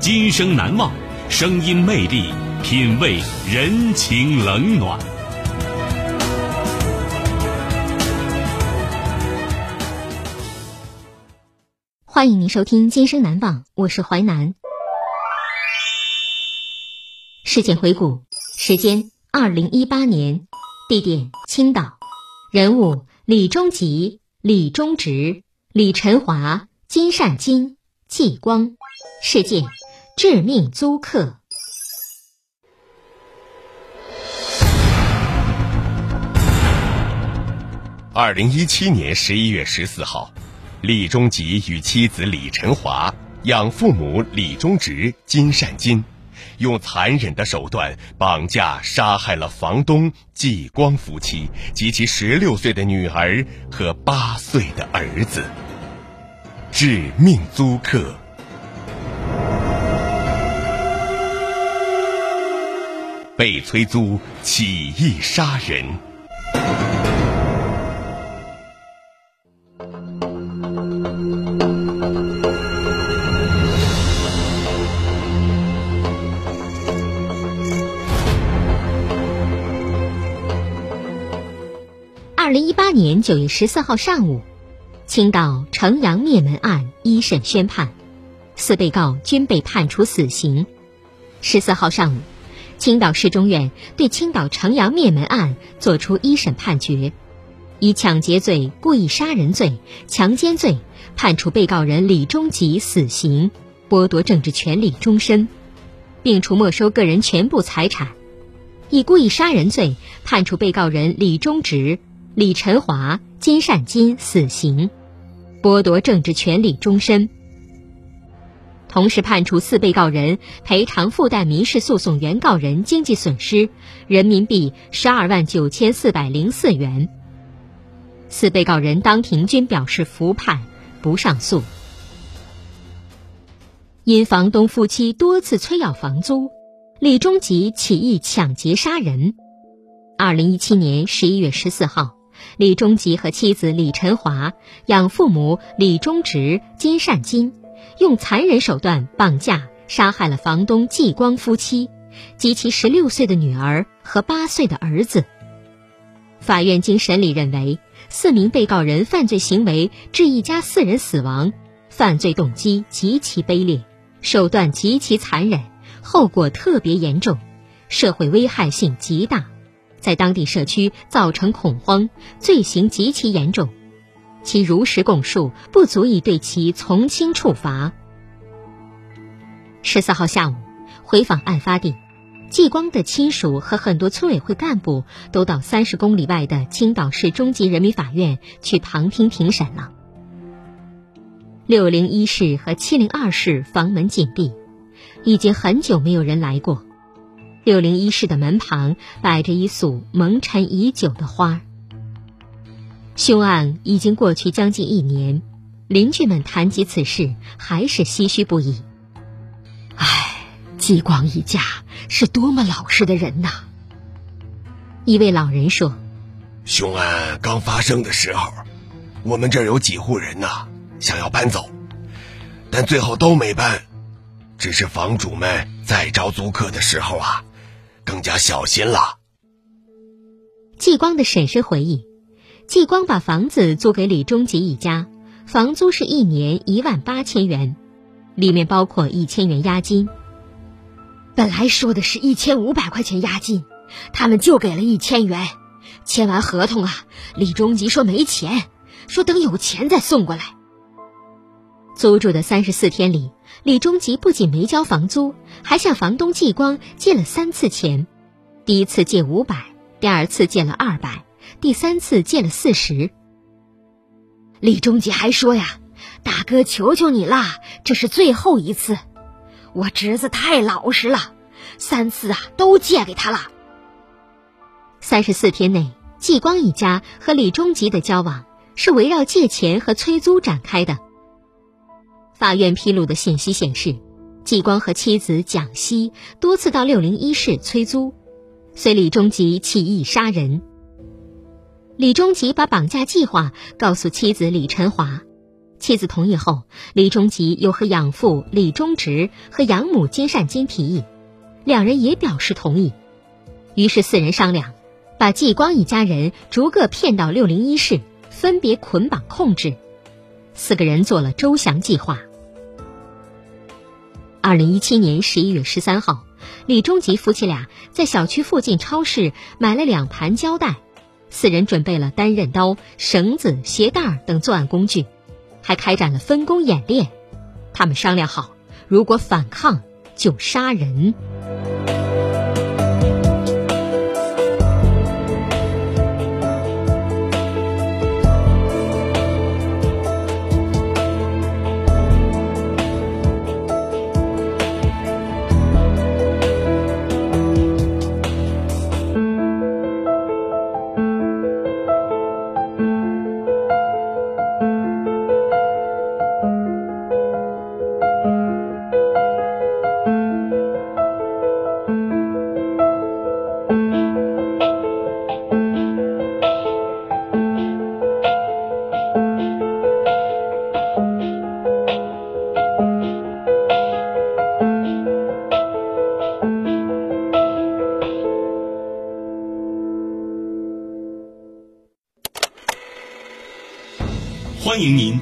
今生难忘，声音魅力，品味人情冷暖。欢迎您收听《今生难忘》，我是淮南。事件回顾：时间二零一八年，地点青岛，人物李忠吉、李忠直、李晨华、金善金、季光，事件致命租客。二零一七年十一月十四号。李忠吉与妻子李晨华、养父母李忠直、金善金，用残忍的手段绑架杀害了房东季光夫妻及其十六岁的女儿和八岁的儿子。致命租客，被催租起义杀人。二零一八年九月十四号上午，青岛城阳灭门案一审宣判，四被告均被判处死刑。十四号上午，青岛市中院对青岛城阳灭门案作出一审判决，以抢劫罪、故意杀人罪、强奸罪判处被告人李忠吉死刑，剥夺政治权利终身，并处没收个人全部财产；以故意杀人罪判处被告人李忠直。李晨华、金善金死刑，剥夺政治权利终身。同时判处四被告人赔偿附带民事诉讼原告人经济损失人民币十二万九千四百零四元。四被告人当庭均表示服判，不上诉。因房东夫妻多次催要房租，李忠吉起意抢劫杀人。二零一七年十一月十四号。李忠吉和妻子李晨华、养父母李忠直、金善金，用残忍手段绑架、杀害了房东季光夫妻及其十六岁的女儿和八岁的儿子。法院经审理认为，四名被告人犯罪行为致一家四人死亡，犯罪动机极其卑劣，手段极其残忍，后果特别严重，社会危害性极大。在当地社区造成恐慌，罪行极其严重，其如实供述不足以对其从轻处罚。十四号下午，回访案发地，季光的亲属和很多村委会干部都到三十公里外的青岛市中级人民法院去旁听庭审了。六零一室和七零二室房门紧闭，已经很久没有人来过。六零一室的门旁摆着一束蒙尘已久的花。凶案已经过去将近一年，邻居们谈及此事还是唏嘘不已。唉，季光一家是多么老实的人呐！一位老人说：“凶案刚发生的时候，我们这儿有几户人呐想要搬走，但最后都没搬，只是房主们在招租客的时候啊。”更加小心了。季光的婶婶回忆，季光把房子租给李忠吉一家，房租是一年一万八千元。里面包括一千元押金。本来说的是一千五百块钱押金，他们就给了一千元。签完合同啊，李忠吉说没钱，说等有钱再送过来。租住的三十四天里，李忠吉不仅没交房租，还向房东季光借了三次钱。第一次借五百，第二次借了二百，第三次借了四十。李忠吉还说呀：“大哥，求求你啦，这是最后一次。我侄子太老实了，三次啊都借给他了。”三十四天内，季光一家和李忠吉的交往是围绕借钱和催租展开的。法院披露的信息显示，季光和妻子蒋希多次到六零一室催租，随李忠吉起意杀人。李忠吉把绑架计划告诉妻子李晨华，妻子同意后，李忠吉又和养父李忠直和养母金善金提议，两人也表示同意。于是四人商量，把季光一家人逐个骗到六零一室，分别捆绑控制。四个人做了周详计划。二零一七年十一月十三号，李忠吉夫妻俩在小区附近超市买了两盘胶带，四人准备了单刃刀、绳子、鞋带等作案工具，还开展了分工演练。他们商量好，如果反抗就杀人。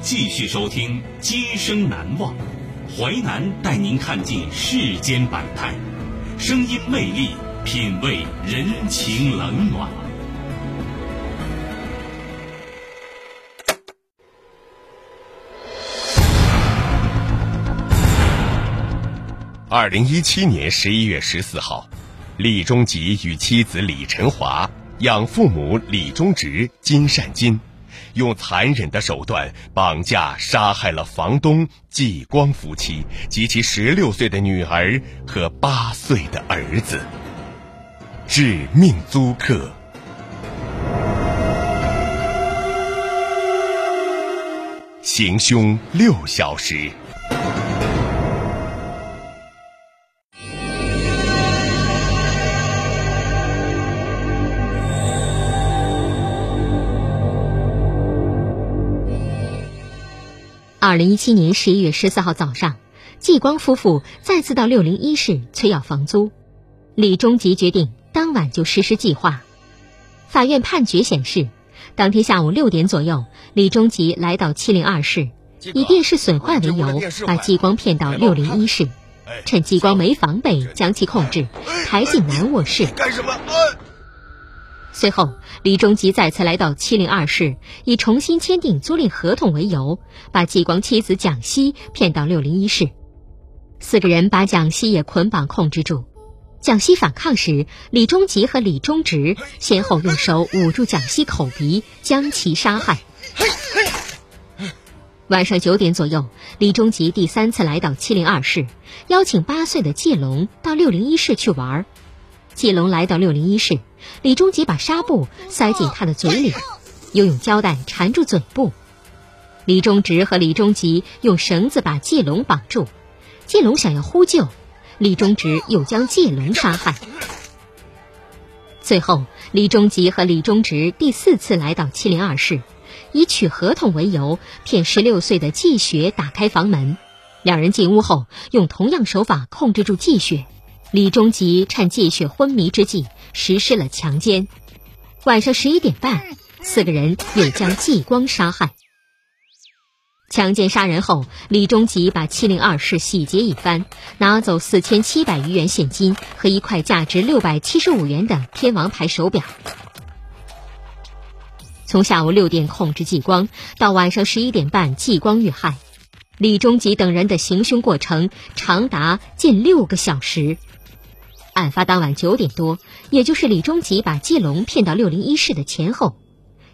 继续收听《今生难忘》，淮南带您看尽世间百态，声音魅力，品味人情冷暖。二零一七年十一月十四号，李忠吉与妻子李晨华、养父母李忠直、金善金。用残忍的手段绑架杀害了房东季光夫妻及其十六岁的女儿和八岁的儿子。致命租客，行凶六小时。二零一七年十一月十四号早上，季光夫妇再次到六零一室催要房租。李忠吉决定当晚就实施计划。法院判决显示，当天下午六点左右，李忠吉来到七零二室，以电视损坏为由，把季光骗到六零一室，趁季光没防备，将其控制，抬进男卧室。干什么？随后，李忠吉再次来到七零二室，以重新签订租赁合同为由，把季光妻子蒋希骗到六零一室。四个人把蒋希也捆绑控制住。蒋希反抗时，李忠吉和李忠直先后用手捂住蒋希口鼻，将其杀害。晚上九点左右，李忠吉第三次来到七零二室，邀请八岁的季龙到六零一室去玩。季龙来到六零一室，李忠吉把纱布塞进他的嘴里，又用胶带缠住嘴部。李忠直和李忠吉用绳子把季龙绑住，季龙想要呼救，李忠直又将季龙杀害。最后，李忠吉和李忠直第四次来到七零二室，以取合同为由，骗十六岁的季雪打开房门。两人进屋后，用同样手法控制住季雪。李忠吉趁季雪昏迷之际实施了强奸。晚上十一点半，四个人又将季光杀害。强奸杀人后，李忠吉把七零二室洗劫一番，拿走四千七百余元现金和一块价值六百七十五元的天王牌手表。从下午六点控制继光到晚上十一点半，继光遇害，李忠吉等人的行凶过程长达近六个小时。案发当晚九点多，也就是李忠吉把季龙骗到六零一室的前后，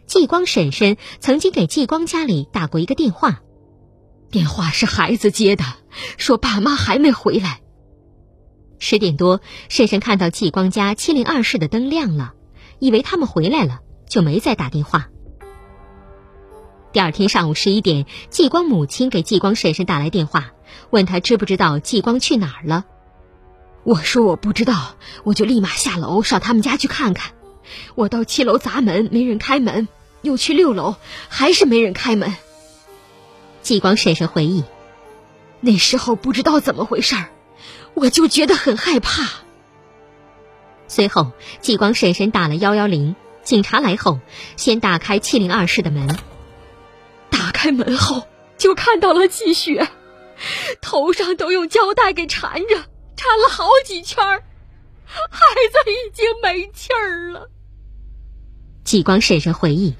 季光婶婶曾经给季光家里打过一个电话。电话是孩子接的，说爸妈还没回来。十点多，婶婶看到季光家七零二室的灯亮了，以为他们回来了，就没再打电话。第二天上午十一点，季光母亲给季光婶婶打来电话，问他知不知道季光去哪儿了。我说我不知道，我就立马下楼上他们家去看看。我到七楼砸门，没人开门，又去六楼，还是没人开门。季光婶婶回忆，那时候不知道怎么回事儿，我就觉得很害怕。随后，季光婶婶打了幺幺零，警察来后，先打开七零二室的门。打开门后，就看到了季雪，头上都用胶带给缠着，缠了好几圈儿，孩子已经没气儿了。季光婶婶回忆，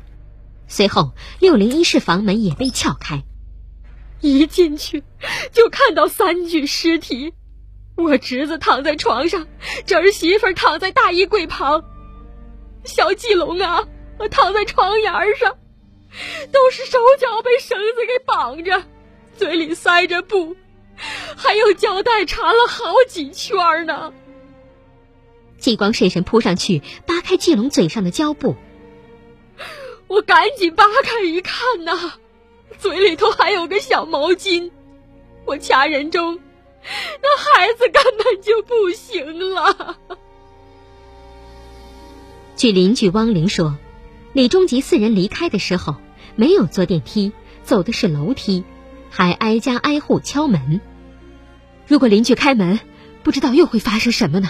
随后六零一室房门也被撬开。一进去就看到三具尸体，我侄子躺在床上，侄儿媳妇躺在大衣柜旁，小季龙啊，躺在床沿上，都是手脚被绳子给绑着，嘴里塞着布，还用胶带缠了好几圈呢。季光婶婶扑上去扒开季龙嘴上的胶布，我赶紧扒开一看呐。嘴里头还有个小毛巾，我掐人中，那孩子根本就不行了。据邻居汪玲说，李忠吉四人离开的时候没有坐电梯，走的是楼梯，还挨家挨户敲门。如果邻居开门，不知道又会发生什么呢？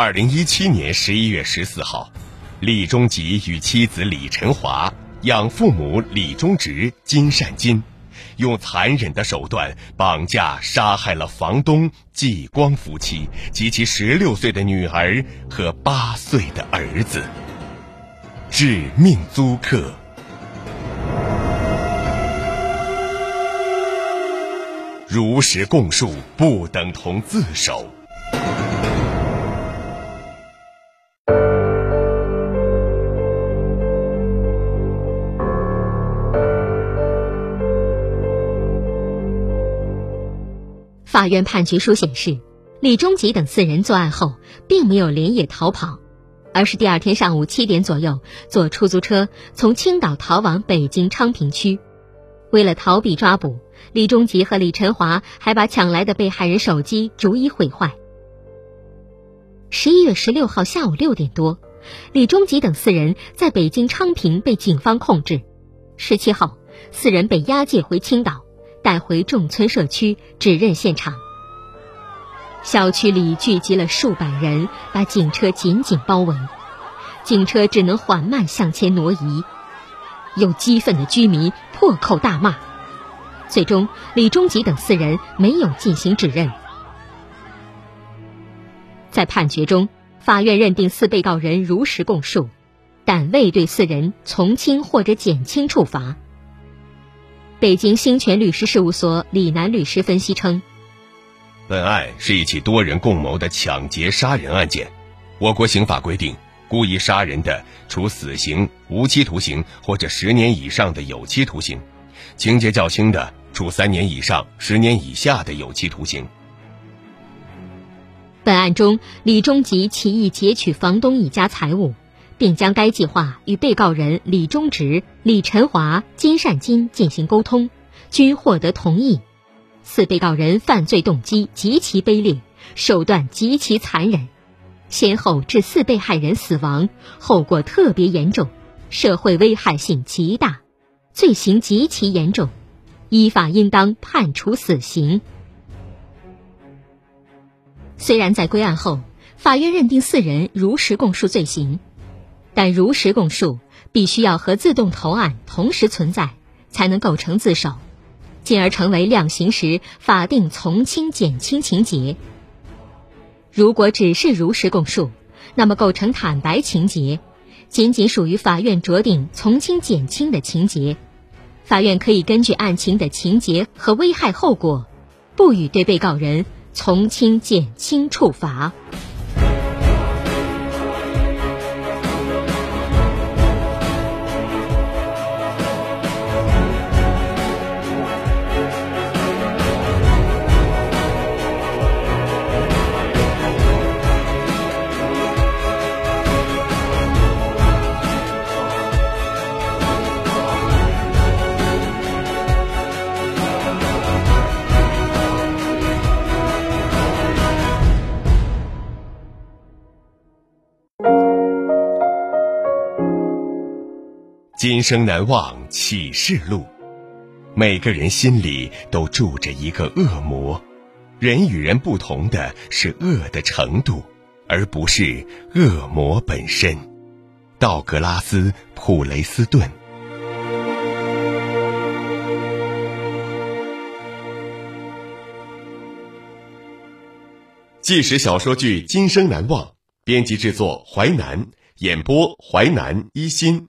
二零一七年十一月十四号，李忠吉与妻子李晨华、养父母李忠直、金善金，用残忍的手段绑架杀害了房东季光夫妻及其十六岁的女儿和八岁的儿子。致命租客，如实供述不等同自首。法院判决书显示，李忠吉等四人作案后，并没有连夜逃跑，而是第二天上午七点左右坐出租车从青岛逃往北京昌平区。为了逃避抓捕，李忠吉和李晨华还把抢来的被害人手机逐一毁坏。十一月十六号下午六点多，李忠吉等四人在北京昌平被警方控制。十七号，四人被押解回青岛。带回众村社区指认现场。小区里聚集了数百人，把警车紧紧包围，警车只能缓慢向前挪移。有激愤的居民破口大骂。最终，李忠吉等四人没有进行指认。在判决中，法院认定四被告人如实供述，但未对四人从轻或者减轻处罚。北京兴全律师事务所李楠律师分析称，本案是一起多人共谋的抢劫杀人案件。我国刑法规定，故意杀人的，处死刑、无期徒刑或者十年以上的有期徒刑；情节较轻的，处三年以上十年以下的有期徒刑。本案中，李忠吉起意劫取房东一家财物，并将该计划与被告人李忠直、李晨华、金善金进行沟通，均获得同意。四被告人犯罪动机极其卑劣，手段极其残忍，先后致四被害人死亡，后果特别严重，社会危害性极大，罪行极其严重，依法应当判处死刑。虽然在归案后，法院认定四人如实供述罪行，但如实供述必须要和自动投案同时存在，才能构成自首，进而成为量刑时法定从轻减轻情节。如果只是如实供述，那么构成坦白情节，仅仅属于法院酌定从轻减轻的情节。法院可以根据案情的情节和危害后果，不予对被告人。从轻减轻处罚。今生难忘启示录。每个人心里都住着一个恶魔，人与人不同的是恶的程度，而不是恶魔本身。道格拉斯·普雷斯顿。纪实小说剧《今生难忘》，编辑制作淮南，演播淮南一心。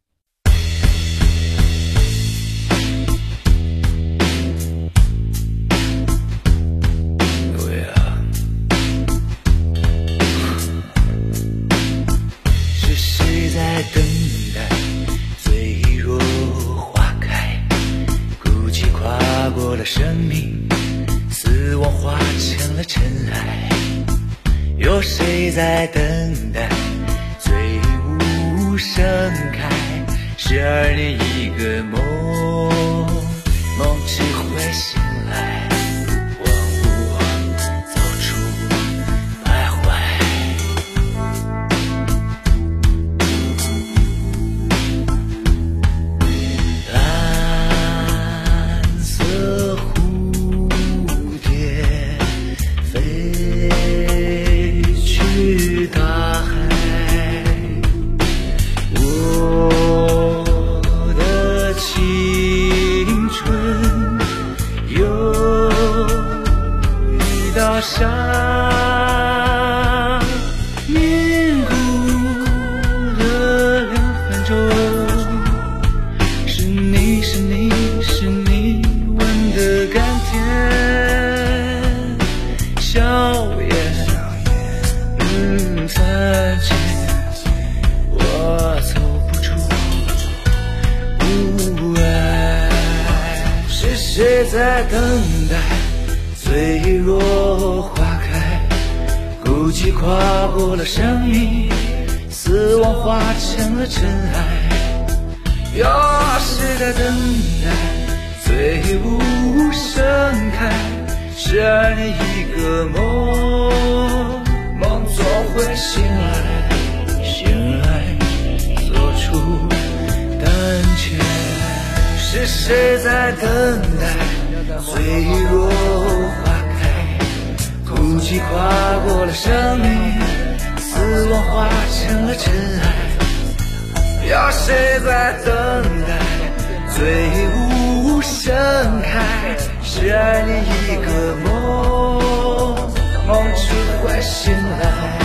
在等待？醉舞盛开，十二年一个梦，梦只会醒醉雾盛开，十二年一个梦，梦总会醒来，醒来做出胆怯。是谁在等待？脆弱花开，孤寂跨过了生命，死亡化成了尘埃。有谁在等待？最无盛开十二年一个梦梦中会醒来。